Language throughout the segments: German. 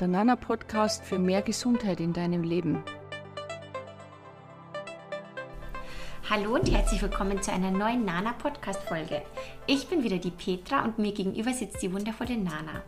der Nana Podcast für mehr Gesundheit in deinem Leben. Hallo und herzlich willkommen zu einer neuen Nana Podcast Folge. Ich bin wieder die Petra und mir gegenüber sitzt die wundervolle Nana.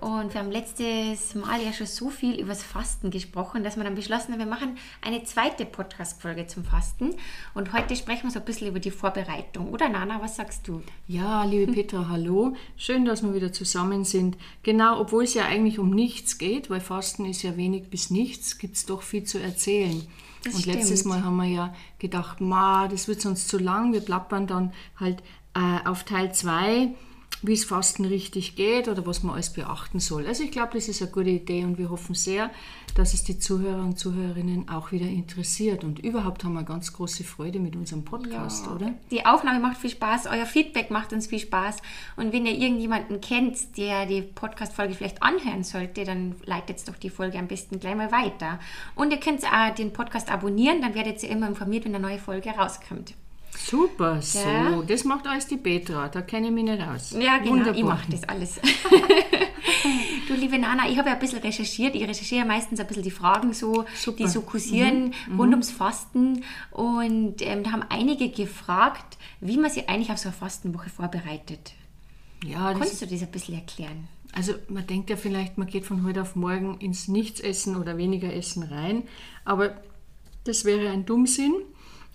Und wir haben letztes Mal ja schon so viel über das Fasten gesprochen, dass wir dann beschlossen haben, wir machen eine zweite Podcast-Folge zum Fasten. Und heute sprechen wir so ein bisschen über die Vorbereitung. Oder Nana, was sagst du? Ja, liebe Petra, hallo. Schön, dass wir wieder zusammen sind. Genau, obwohl es ja eigentlich um nichts geht, weil Fasten ist ja wenig bis nichts, gibt es doch viel zu erzählen. Das und stimmt. letztes Mal haben wir ja gedacht, ma, das wird sonst zu lang, wir plappern dann halt äh, auf Teil 2 wie es Fasten richtig geht oder was man alles beachten soll. Also ich glaube, das ist eine gute Idee und wir hoffen sehr, dass es die Zuhörer und Zuhörerinnen auch wieder interessiert. Und überhaupt haben wir ganz große Freude mit unserem Podcast, ja. oder? Die Aufnahme macht viel Spaß, euer Feedback macht uns viel Spaß. Und wenn ihr irgendjemanden kennt, der die Podcast-Folge vielleicht anhören sollte, dann leitet doch die Folge am besten gleich mal weiter. Und ihr könnt auch den Podcast abonnieren, dann werdet ihr immer informiert, wenn eine neue Folge rauskommt. Super, so. Ja. Das macht alles die Petra, da kenne ich mich nicht aus. Ja, genau, Wunderbar. ich mache das alles. du, liebe Nana, ich habe ja ein bisschen recherchiert. Ich recherchiere meistens ein bisschen die Fragen so, Super. die so kursieren mhm. rund mhm. ums Fasten. Und ähm, da haben einige gefragt, wie man sich eigentlich auf so eine Fastenwoche vorbereitet. Ja, Kannst du das ein bisschen erklären? Also man denkt ja vielleicht, man geht von heute auf morgen ins Nichtsessen oder weniger Essen rein, aber das wäre ein Dummsinn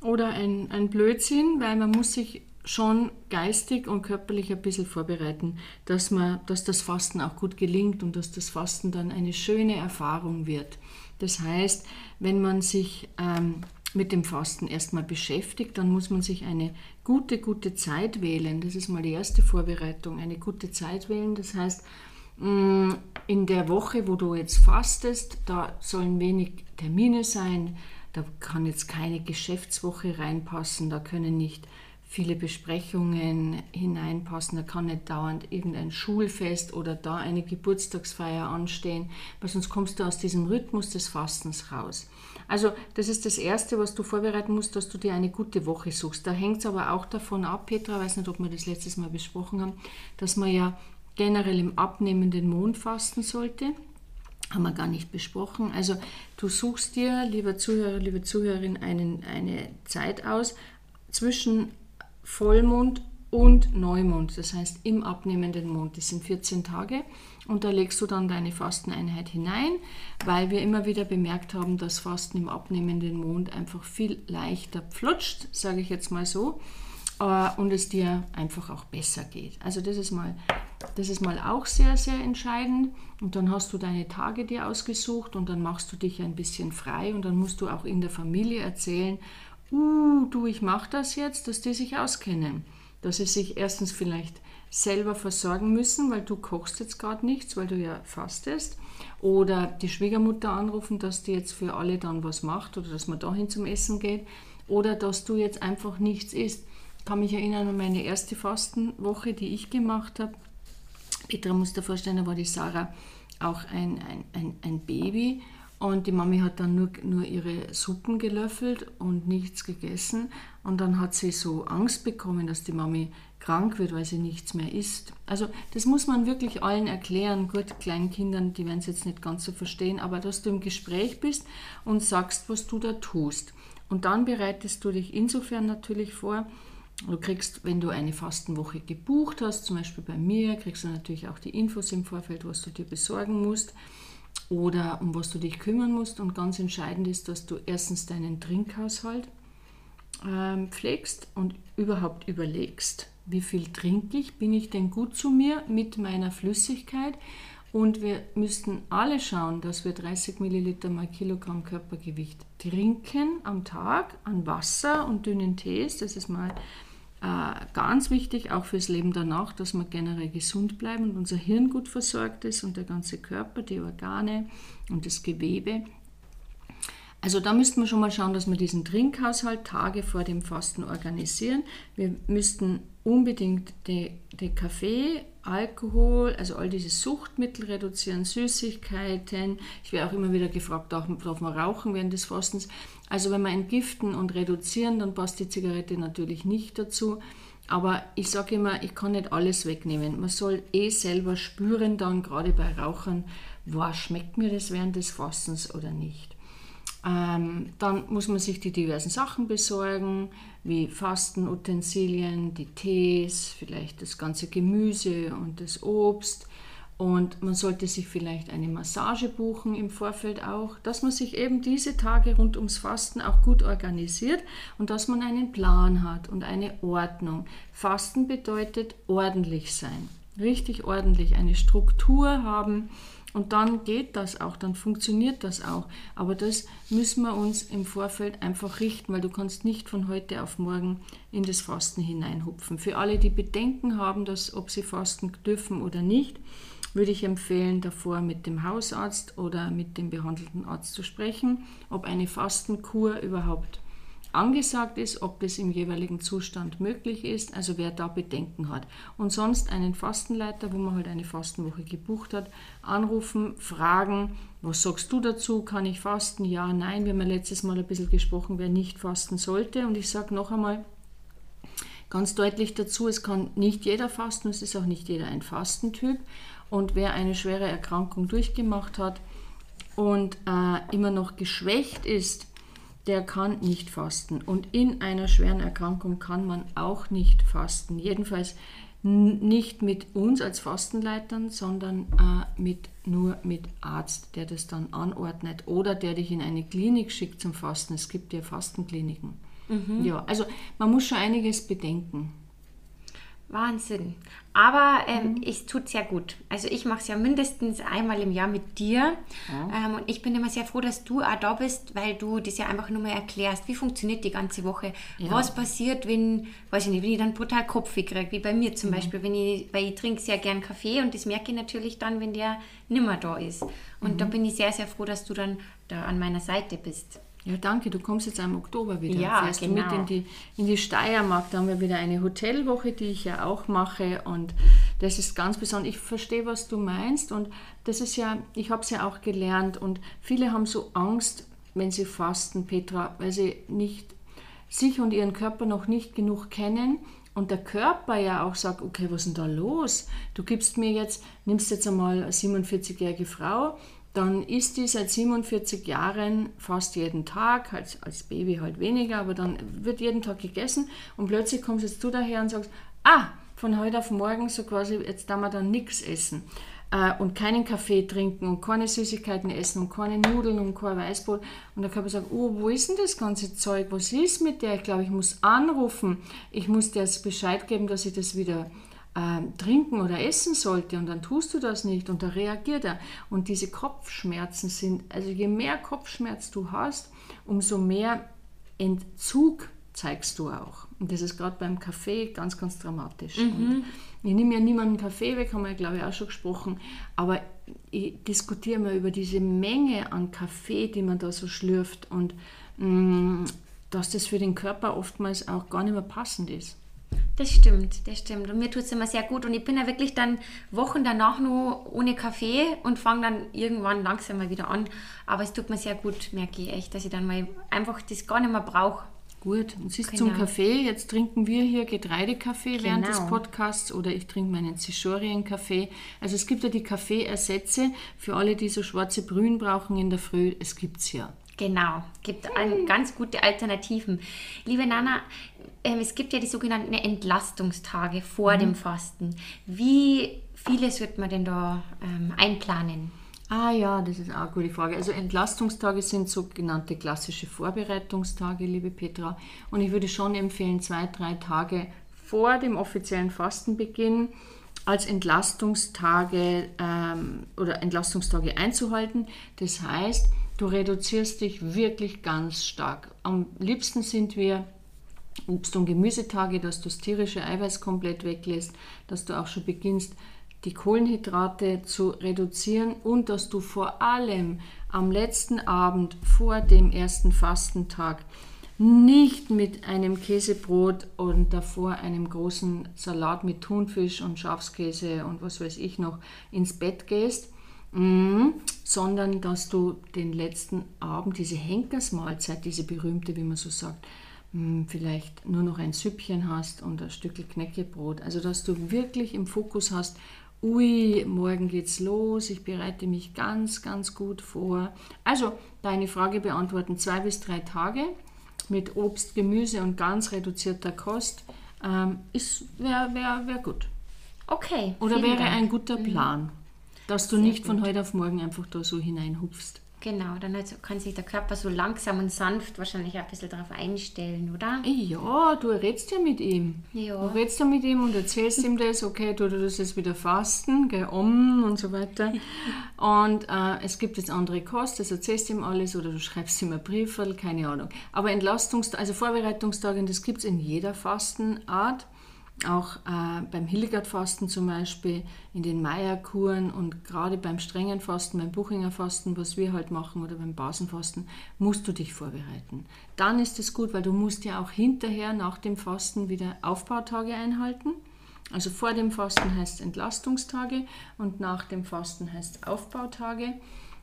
oder ein, ein Blödsinn, weil man muss sich schon geistig und körperlich ein bisschen vorbereiten, dass, man, dass das Fasten auch gut gelingt und dass das Fasten dann eine schöne Erfahrung wird. Das heißt, wenn man sich ähm, mit dem Fasten erstmal beschäftigt, dann muss man sich eine gute, gute Zeit wählen. Das ist mal die erste Vorbereitung, eine gute Zeit wählen. Das heißt, mm, in der Woche, wo du jetzt fastest, da sollen wenig Termine sein, da kann jetzt keine Geschäftswoche reinpassen, da können nicht viele Besprechungen hineinpassen, da kann nicht dauernd irgendein Schulfest oder da eine Geburtstagsfeier anstehen, weil sonst kommst du aus diesem Rhythmus des Fastens raus. Also das ist das Erste, was du vorbereiten musst, dass du dir eine gute Woche suchst. Da hängt es aber auch davon ab, Petra, weiß nicht, ob wir das letztes Mal besprochen haben, dass man ja generell im abnehmenden Mond fasten sollte haben wir gar nicht besprochen. Also du suchst dir, lieber Zuhörer, liebe Zuhörerin, einen, eine Zeit aus zwischen Vollmond und Neumond, das heißt im abnehmenden Mond. Das sind 14 Tage und da legst du dann deine Fasteneinheit hinein, weil wir immer wieder bemerkt haben, dass Fasten im abnehmenden Mond einfach viel leichter flutscht, sage ich jetzt mal so, äh, und es dir einfach auch besser geht. Also das ist mal das ist mal auch sehr, sehr entscheidend. Und dann hast du deine Tage dir ausgesucht und dann machst du dich ein bisschen frei und dann musst du auch in der Familie erzählen, uh, du, ich mache das jetzt, dass die sich auskennen. Dass sie sich erstens vielleicht selber versorgen müssen, weil du kochst jetzt gerade nichts, weil du ja fastest. Oder die Schwiegermutter anrufen, dass die jetzt für alle dann was macht oder dass man dahin zum Essen geht. Oder dass du jetzt einfach nichts isst. Ich kann mich erinnern an meine erste Fastenwoche, die ich gemacht habe. Petra muss dir vorstellen, da war die Sarah auch ein, ein, ein, ein Baby und die Mami hat dann nur, nur ihre Suppen gelöffelt und nichts gegessen. Und dann hat sie so Angst bekommen, dass die Mami krank wird, weil sie nichts mehr isst. Also das muss man wirklich allen erklären. Gut, kleinen Kindern, die werden es jetzt nicht ganz so verstehen, aber dass du im Gespräch bist und sagst, was du da tust. Und dann bereitest du dich insofern natürlich vor, Du kriegst, wenn du eine Fastenwoche gebucht hast, zum Beispiel bei mir, kriegst du natürlich auch die Infos im Vorfeld, was du dir besorgen musst oder um was du dich kümmern musst. Und ganz entscheidend ist, dass du erstens deinen Trinkhaushalt ähm, pflegst und überhaupt überlegst, wie viel trinke ich, bin ich denn gut zu mir mit meiner Flüssigkeit. Und wir müssten alle schauen, dass wir 30 Milliliter mal Kilogramm Körpergewicht trinken am Tag an Wasser und dünnen Tees. Das ist mal ganz wichtig, auch fürs Leben danach, dass wir generell gesund bleiben und unser Hirn gut versorgt ist und der ganze Körper, die Organe und das Gewebe. Also da müssten wir schon mal schauen, dass wir diesen Trinkhaushalt Tage vor dem Fasten organisieren. Wir müssten unbedingt den Kaffee Alkohol, also all diese Suchtmittel reduzieren, Süßigkeiten. Ich werde auch immer wieder gefragt, darf man rauchen während des Fastens? Also wenn wir entgiften und reduzieren, dann passt die Zigarette natürlich nicht dazu. Aber ich sage immer, ich kann nicht alles wegnehmen. Man soll eh selber spüren, dann gerade bei Rauchern, wow, schmeckt mir das während des Fastens oder nicht. Ähm, dann muss man sich die diversen Sachen besorgen, wie Fastenutensilien, die Tees, vielleicht das ganze Gemüse und das Obst. Und man sollte sich vielleicht eine Massage buchen im Vorfeld auch, dass man sich eben diese Tage rund ums Fasten auch gut organisiert und dass man einen Plan hat und eine Ordnung. Fasten bedeutet ordentlich sein, richtig ordentlich, eine Struktur haben und dann geht das auch, dann funktioniert das auch. Aber das müssen wir uns im Vorfeld einfach richten, weil du kannst nicht von heute auf morgen in das Fasten hineinhupfen. Für alle, die Bedenken haben, dass, ob sie fasten dürfen oder nicht, würde ich empfehlen, davor mit dem Hausarzt oder mit dem behandelten Arzt zu sprechen, ob eine Fastenkur überhaupt angesagt ist, ob das im jeweiligen Zustand möglich ist, also wer da Bedenken hat. Und sonst einen Fastenleiter, wo man halt eine Fastenwoche gebucht hat, anrufen, fragen, was sagst du dazu, kann ich fasten? Ja, nein, wir haben ja letztes Mal ein bisschen gesprochen, wer nicht fasten sollte. Und ich sage noch einmal ganz deutlich dazu, es kann nicht jeder fasten, es ist auch nicht jeder ein Fastentyp. Und wer eine schwere Erkrankung durchgemacht hat und äh, immer noch geschwächt ist, der kann nicht fasten. Und in einer schweren Erkrankung kann man auch nicht fasten. Jedenfalls nicht mit uns als Fastenleitern, sondern äh, mit, nur mit Arzt, der das dann anordnet oder der dich in eine Klinik schickt zum Fasten. Es gibt ja Fastenkliniken. Mhm. Ja, also man muss schon einiges bedenken. Wahnsinn. Aber ähm, mhm. es tut sehr gut. Also ich mache es ja mindestens einmal im Jahr mit dir. Ja. Ähm, und ich bin immer sehr froh, dass du auch da bist, weil du das ja einfach nur mal erklärst, wie funktioniert die ganze Woche. Ja. Was passiert, wenn, weiß ich nicht, wenn ich dann brutal Kopfweh kriege, wie bei mir zum mhm. Beispiel, wenn ich, weil ich trinke sehr gern Kaffee und das merke ich natürlich dann, wenn der nimmer da ist. Und mhm. da bin ich sehr, sehr froh, dass du dann da an meiner Seite bist. Ja, danke. Du kommst jetzt im Oktober wieder. Ja, Fährst genau. mit in die, in die Steiermark. Da haben wir wieder eine Hotelwoche, die ich ja auch mache. Und das ist ganz besonders. Ich verstehe, was du meinst. Und das ist ja, ich habe es ja auch gelernt. Und viele haben so Angst, wenn sie fasten, Petra, weil sie nicht sich und ihren Körper noch nicht genug kennen. Und der Körper ja auch sagt, okay, was ist denn da los? Du gibst mir jetzt, nimmst jetzt einmal eine 47-jährige Frau, dann isst die seit 47 Jahren fast jeden Tag, als, als Baby halt weniger, aber dann wird jeden Tag gegessen und plötzlich kommst jetzt du daher und sagst, ah, von heute auf morgen so quasi, jetzt darf man dann nichts essen äh, und keinen Kaffee trinken und keine Süßigkeiten essen und keine Nudeln und kein Weißbrot. Und der Körper sagt, oh, wo ist denn das ganze Zeug? Was ist mit der? Ich glaube, ich muss anrufen. Ich muss dir jetzt Bescheid geben, dass ich das wieder äh, trinken oder essen sollte und dann tust du das nicht und da reagiert er. Und diese Kopfschmerzen sind, also je mehr Kopfschmerz du hast, umso mehr Entzug zeigst du auch. Und das ist gerade beim Kaffee ganz, ganz dramatisch. Mhm. ich nehme ja niemanden Kaffee weg, haben wir, glaube ich, auch schon gesprochen, aber ich diskutiere mal über diese Menge an Kaffee, die man da so schlürft und mh, mm, dass das für den Körper oftmals auch gar nicht mehr passend ist. Das stimmt, das stimmt. Und mir tut es immer sehr gut. Und ich bin ja wirklich dann Wochen danach nur ohne Kaffee und fange dann irgendwann langsam mal wieder an. Aber es tut mir sehr gut, merke ich echt, dass ich dann mal einfach das gar nicht mehr brauche. Gut, und siehst genau. zum Kaffee, jetzt trinken wir hier Getreidekaffee genau. während des Podcasts oder ich trinke meinen Zischorien-Kaffee. Also es gibt ja die Kaffeeersätze für alle, die so schwarze Brühen brauchen in der Früh. Es gibt es ja. Genau, gibt hm. ganz gute Alternativen. Liebe Nana, ähm, es gibt ja die sogenannten Entlastungstage vor mhm. dem Fasten. Wie vieles wird man denn da ähm, einplanen? Ah ja, das ist auch eine gute Frage. Also Entlastungstage sind sogenannte klassische Vorbereitungstage, liebe Petra. Und ich würde schon empfehlen, zwei, drei Tage vor dem offiziellen Fastenbeginn als Entlastungstage ähm, oder Entlastungstage einzuhalten. Das heißt, du reduzierst dich wirklich ganz stark. Am liebsten sind wir Obst- und Gemüsetage, dass du das tierische Eiweiß komplett weglässt, dass du auch schon beginnst, die Kohlenhydrate zu reduzieren und dass du vor allem am letzten Abend vor dem ersten Fastentag nicht mit einem Käsebrot und davor einem großen Salat mit Thunfisch und Schafskäse und was weiß ich noch ins Bett gehst, mm, sondern dass du den letzten Abend, diese Henkersmahlzeit, diese berühmte, wie man so sagt, hm, vielleicht nur noch ein Süppchen hast und ein Stück Knäckebrot. Also dass du wirklich im Fokus hast, ui, morgen geht's los, ich bereite mich ganz, ganz gut vor. Also deine Frage beantworten, zwei bis drei Tage mit Obst, Gemüse und ganz reduzierter Kost ähm, wäre wär, wär gut. Okay. Oder wäre Dank. ein guter mhm. Plan, dass du Sehr nicht von heute auf morgen einfach da so hineinhupfst. Genau, dann halt kann sich der Körper so langsam und sanft wahrscheinlich auch ein bisschen darauf einstellen, oder? Ja, du redest ja mit ihm. Ja. Du redest ja mit ihm und erzählst ihm das, okay, du tust jetzt wieder fasten, geh um und so weiter. Und äh, es gibt jetzt andere Kost, das erzählst du ihm alles oder du schreibst ihm ein Brief, keine Ahnung. Aber Entlastungs-, also Vorbereitungstage, das gibt es in jeder Fastenart auch äh, beim Hildegard-Fasten zum Beispiel, in den Meierkuren und gerade beim strengen Fasten, beim Buchinger Fasten, was wir halt machen oder beim Basenfasten, musst du dich vorbereiten. Dann ist es gut, weil du musst ja auch hinterher nach dem Fasten wieder Aufbautage einhalten. Also vor dem Fasten heißt Entlastungstage und nach dem Fasten heißt Aufbautage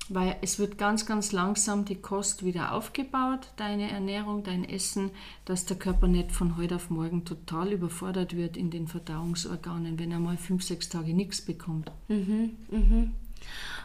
weil es wird ganz, ganz langsam die Kost wieder aufgebaut, deine Ernährung, dein Essen, dass der Körper nicht von heute auf morgen total überfordert wird in den Verdauungsorganen, wenn er mal fünf, sechs Tage nichts bekommt. Mhm, mhm.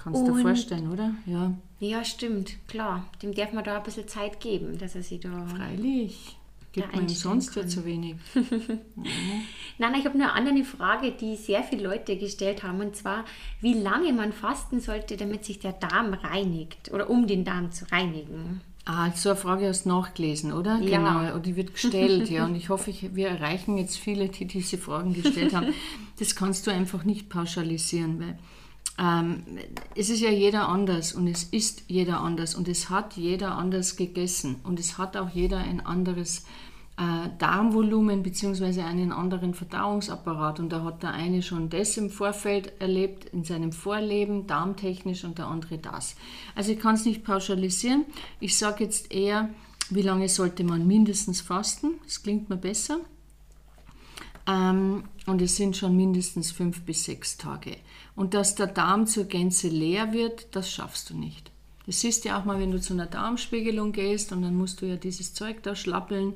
Kannst du dir vorstellen, oder? Ja. Ja, stimmt, klar. Dem darf man da ein bisschen Zeit geben, dass er sich da. Freilich. Gibt man sonst ja zu wenig. mhm. Nein, ich habe nur eine andere Frage, die sehr viele Leute gestellt haben, und zwar, wie lange man fasten sollte, damit sich der Darm reinigt oder um den Darm zu reinigen. Ah, so eine Frage hast du nachgelesen, oder? Ja. Genau, und die wird gestellt, ja. Und ich hoffe, ich, wir erreichen jetzt viele, die diese Fragen gestellt haben. Das kannst du einfach nicht pauschalisieren, weil ähm, es ist ja jeder anders und es ist jeder anders und es hat jeder anders gegessen und es hat auch jeder ein anderes äh, Darmvolumen bzw. einen anderen Verdauungsapparat und da hat der eine schon das im Vorfeld erlebt, in seinem Vorleben, darmtechnisch und der andere das. Also ich kann es nicht pauschalisieren. Ich sage jetzt eher, wie lange sollte man mindestens fasten? Das klingt mir besser. Ähm, und es sind schon mindestens fünf bis sechs Tage. Und dass der Darm zur Gänze leer wird, das schaffst du nicht. Das siehst du ja auch mal, wenn du zu einer Darmspiegelung gehst und dann musst du ja dieses Zeug da schlappeln.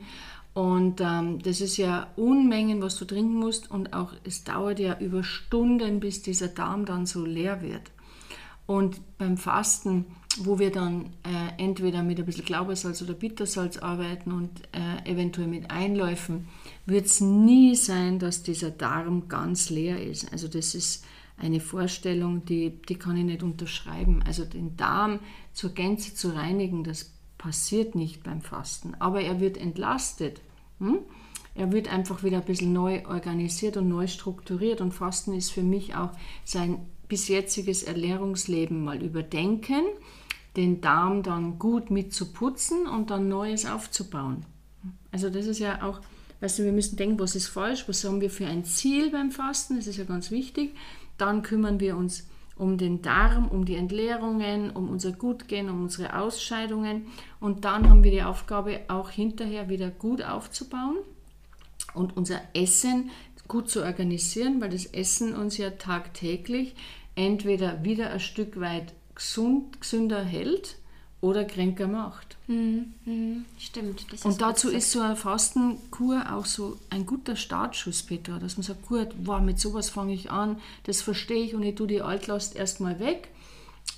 Und ähm, das ist ja Unmengen, was du trinken musst. Und auch es dauert ja über Stunden, bis dieser Darm dann so leer wird. Und beim Fasten, wo wir dann äh, entweder mit ein bisschen Glaubersalz oder Bittersalz arbeiten und äh, eventuell mit Einläufen, wird es nie sein, dass dieser Darm ganz leer ist. Also das ist eine Vorstellung, die, die kann ich nicht unterschreiben. Also den Darm zur Gänze zu reinigen, das passiert nicht beim Fasten. Aber er wird entlastet. Hm? Er wird einfach wieder ein bisschen neu organisiert und neu strukturiert. Und Fasten ist für mich auch sein bis jetziges Ernährungsleben mal überdenken, den Darm dann gut mit zu putzen und dann Neues aufzubauen. Also das ist ja auch Weißt du, wir müssen denken, was ist falsch, was haben wir für ein Ziel beim Fasten, das ist ja ganz wichtig. Dann kümmern wir uns um den Darm, um die Entleerungen, um unser Gutgehen, um unsere Ausscheidungen. Und dann haben wir die Aufgabe, auch hinterher wieder gut aufzubauen und unser Essen gut zu organisieren, weil das Essen uns ja tagtäglich entweder wieder ein Stück weit gesund, gesünder hält oder kränker macht. Mhm, mhm, stimmt. und dazu ist so eine Fastenkur auch so ein guter Startschuss, Petra, dass man sagt, gut, wow, mit sowas fange ich an, das verstehe ich und ich tue die Altlast erstmal weg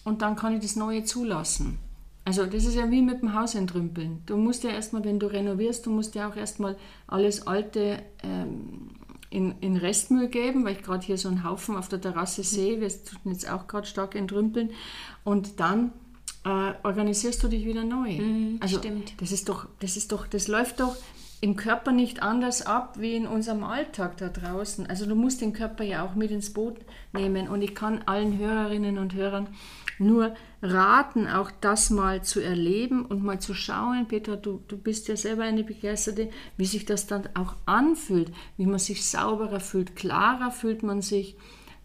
und dann kann ich das Neue zulassen. Also das ist ja wie mit dem Haus entrümpeln. Du musst ja erstmal, wenn du renovierst, du musst ja auch erstmal alles Alte ähm, in, in Restmüll geben, weil ich gerade hier so einen Haufen auf der Terrasse sehe, wir tun jetzt auch gerade stark entrümpeln und dann äh, organisierst du dich wieder neu. Mm, also stimmt. Das ist doch, das ist doch, das läuft doch im Körper nicht anders ab wie in unserem Alltag da draußen. Also du musst den Körper ja auch mit ins Boot nehmen und ich kann allen Hörerinnen und Hörern nur raten, auch das mal zu erleben und mal zu schauen, Petra, du, du bist ja selber eine Begeisterte, wie sich das dann auch anfühlt, wie man sich sauberer fühlt, klarer fühlt man sich,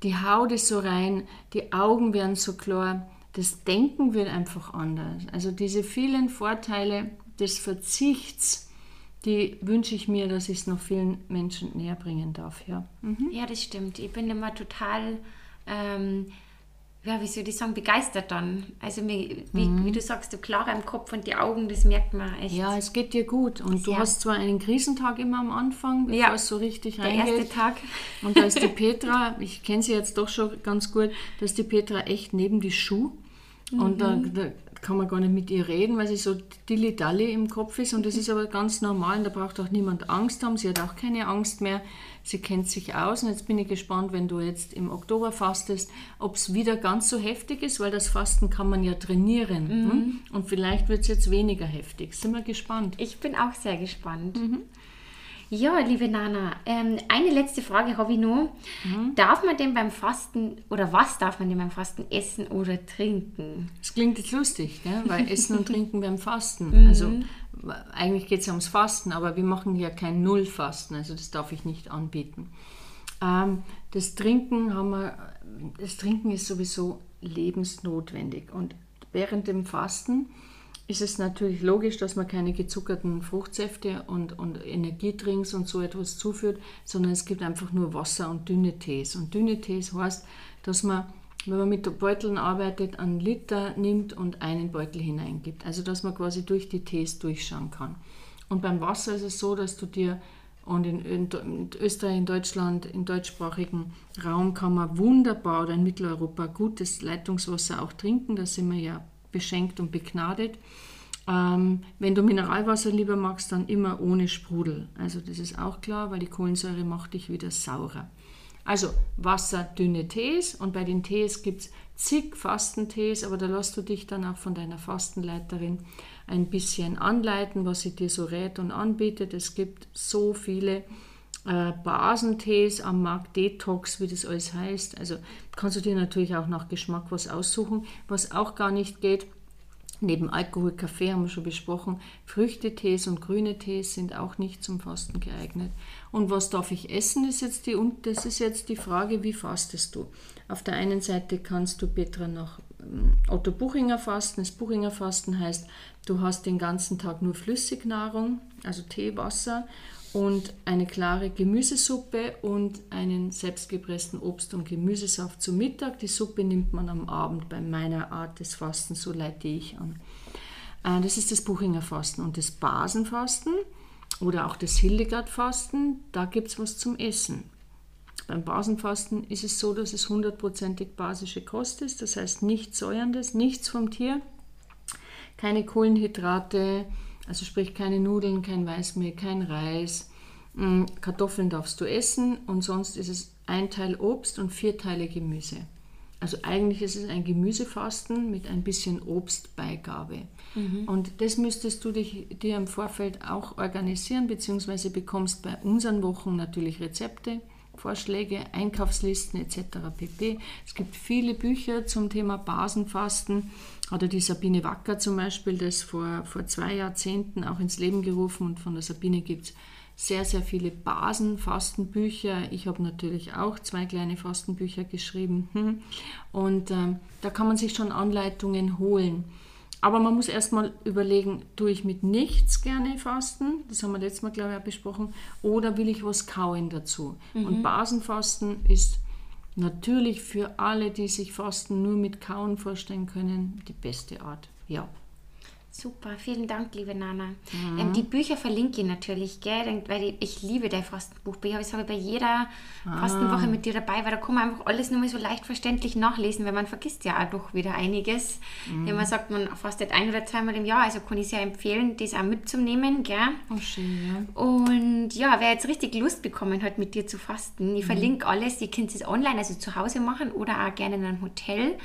die Haut ist so rein, die Augen werden so klar das Denken wird einfach anders. Also diese vielen Vorteile des Verzichts, die wünsche ich mir, dass ich es noch vielen Menschen näher bringen darf. Ja, mhm. ja das stimmt. Ich bin immer total ähm, ja, wie soll ich sagen, begeistert dann. Also wie, mhm. wie, du sagst, du klarer im Kopf und die Augen, das merkt man echt. Ja, es geht dir gut. Und du hast zwar einen Krisentag immer am Anfang, bevor ja. es so richtig reingeht. Der erste Tag. Und da ist die Petra, ich kenne sie jetzt doch schon ganz gut, da ist die Petra echt neben die Schuhe. Mhm. Und da, mhm. da, kann man gar nicht mit ihr reden, weil sie so dilly-dally im Kopf ist. Und das ist aber ganz normal und da braucht auch niemand Angst haben. Sie hat auch keine Angst mehr. Sie kennt sich aus. Und jetzt bin ich gespannt, wenn du jetzt im Oktober fastest, ob es wieder ganz so heftig ist, weil das Fasten kann man ja trainieren. Mhm. Hm? Und vielleicht wird es jetzt weniger heftig. Sind wir gespannt. Ich bin auch sehr gespannt. Mhm. Ja, liebe Nana, ähm, eine letzte Frage habe ich noch. Mhm. Darf man denn beim Fasten oder was darf man denn beim Fasten essen oder trinken? Das klingt jetzt lustig, gell? weil Essen und Trinken beim Fasten. Mhm. Also eigentlich geht es ja ums Fasten, aber wir machen ja kein Nullfasten, also das darf ich nicht anbieten. Ähm, das Trinken haben wir, das Trinken ist sowieso lebensnotwendig und während dem Fasten ist es natürlich logisch, dass man keine gezuckerten Fruchtsäfte und, und Energiedrinks und so etwas zuführt, sondern es gibt einfach nur Wasser und dünne Tees. Und dünne Tees heißt, dass man, wenn man mit Beuteln arbeitet, einen Liter nimmt und einen Beutel hineingibt. Also dass man quasi durch die Tees durchschauen kann. Und beim Wasser ist es so, dass du dir und in, in, in, Österreich, in Deutschland, im deutschsprachigen Raum kann man wunderbar oder in Mitteleuropa gutes Leitungswasser auch trinken. Da sind wir ja beschenkt und begnadet. Ähm, wenn du Mineralwasser lieber magst, dann immer ohne Sprudel. Also das ist auch klar, weil die Kohlensäure macht dich wieder saurer. Also Wasser, dünne Tees und bei den Tees gibt es zig Fastentees, aber da lässt du dich dann auch von deiner Fastenleiterin ein bisschen anleiten, was sie dir so rät und anbietet. Es gibt so viele äh, Basentees am Markt, Detox, wie das alles heißt. Also kannst du dir natürlich auch nach Geschmack was aussuchen. Was auch gar nicht geht, neben Alkohol, Kaffee haben wir schon besprochen, Früchtetees und grüne Tees sind auch nicht zum Fasten geeignet. Und was darf ich essen, ist jetzt die, und das ist jetzt die Frage, wie fastest du? Auf der einen Seite kannst du Petra nach ähm, Otto Buchinger fasten. Das Buchinger Fasten heißt, du hast den ganzen Tag nur Flüssignahrung, also Tee, Wasser und eine klare Gemüsesuppe und einen selbstgepressten Obst- und Gemüsesaft zum Mittag. Die Suppe nimmt man am Abend bei meiner Art des Fastens, so leite ich an. Äh, das ist das Buchinger Fasten und das Basenfasten oder auch das Hildegard-Fasten, da gibt es was zum Essen. Beim Basenfasten ist es so, dass es hundertprozentig basische Kost ist, das heißt nichts Säuerndes, nichts vom Tier, keine Kohlenhydrate, also sprich keine Nudeln, kein Weißmehl, kein Reis. Mm, Kartoffeln darfst du essen und sonst ist es ein Teil Obst und vier Teile Gemüse. Also eigentlich ist es ein Gemüsefasten mit ein bisschen Obstbeigabe. Mhm. Und das müsstest du dich, dir im Vorfeld auch organisieren, beziehungsweise bekommst bei unseren Wochen natürlich Rezepte, Vorschläge, Einkaufslisten etc. pp. Es gibt viele Bücher zum Thema Basenfasten. Oder die Sabine Wacker zum Beispiel, das vor, vor zwei Jahrzehnten auch ins Leben gerufen und von der Sabine gibt es sehr, sehr viele Basenfastenbücher. Ich habe natürlich auch zwei kleine Fastenbücher geschrieben. Hm. Und ähm, da kann man sich schon Anleitungen holen. Aber man muss erstmal überlegen, tue ich mit nichts gerne fasten? Das haben wir letztes Mal, glaube ich, auch besprochen. Oder will ich was kauen dazu? Mhm. Und Basenfasten ist natürlich für alle, die sich Fasten nur mit Kauen vorstellen können, die beste Art. Ja. Super, vielen Dank, liebe Nana. Mhm. Ähm, die Bücher verlinke ich natürlich, gell? weil ich, liebe dein Fastenbuch. Ich habe bei jeder ah. Fastenwoche mit dir dabei, weil da kann man einfach alles nur mal so leicht verständlich nachlesen, weil man vergisst ja auch doch wieder einiges. Mhm. Wenn man sagt, man fastet ein oder zweimal im Jahr, also kann ich sehr empfehlen, das auch mitzunehmen. Gell? Oh, schön, ja. Und ja, wer jetzt richtig Lust bekommen hat, mit dir zu fasten, ich mhm. verlinke alles. Ihr könnt es online, also zu Hause machen oder auch gerne in einem Hotel.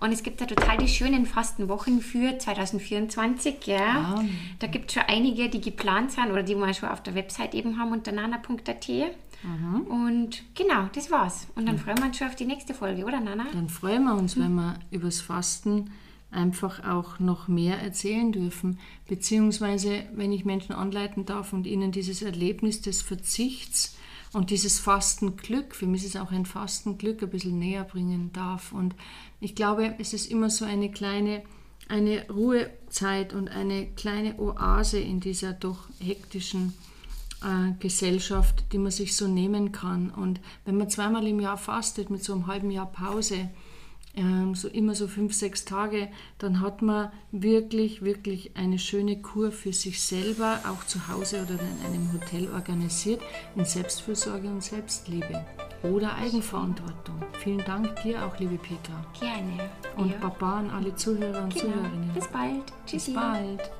Und es gibt da total die schönen Fastenwochen für 2024. 20, ja. Ah. Da gibt es schon einige, die geplant sind oder die wir schon auf der Website eben haben unter nana.at. Mhm. Und genau, das war's. Und dann mhm. freuen wir uns schon auf die nächste Folge, oder Nana? Dann freuen wir uns, mhm. wenn wir übers Fasten einfach auch noch mehr erzählen dürfen. Beziehungsweise, wenn ich Menschen anleiten darf und ihnen dieses Erlebnis des Verzichts und dieses Fastenglück, für mich ist es auch ein Fastenglück, ein bisschen näher bringen darf. Und ich glaube, es ist immer so eine kleine eine Ruhezeit und eine kleine Oase in dieser doch hektischen äh, Gesellschaft, die man sich so nehmen kann. Und wenn man zweimal im Jahr fastet mit so einem halben Jahr Pause, ähm, so immer so fünf, sechs Tage, dann hat man wirklich, wirklich eine schöne Kur für sich selber, auch zu Hause oder in einem Hotel organisiert, in Selbstfürsorge und Selbstliebe oder Eigenverantwortung. Vielen Dank dir auch, liebe Petra. Gerne. Und ja. Baba an alle Zuhörer und Genau. Zuhörerinnen. Bis bald. Tschüssi. Bis bald.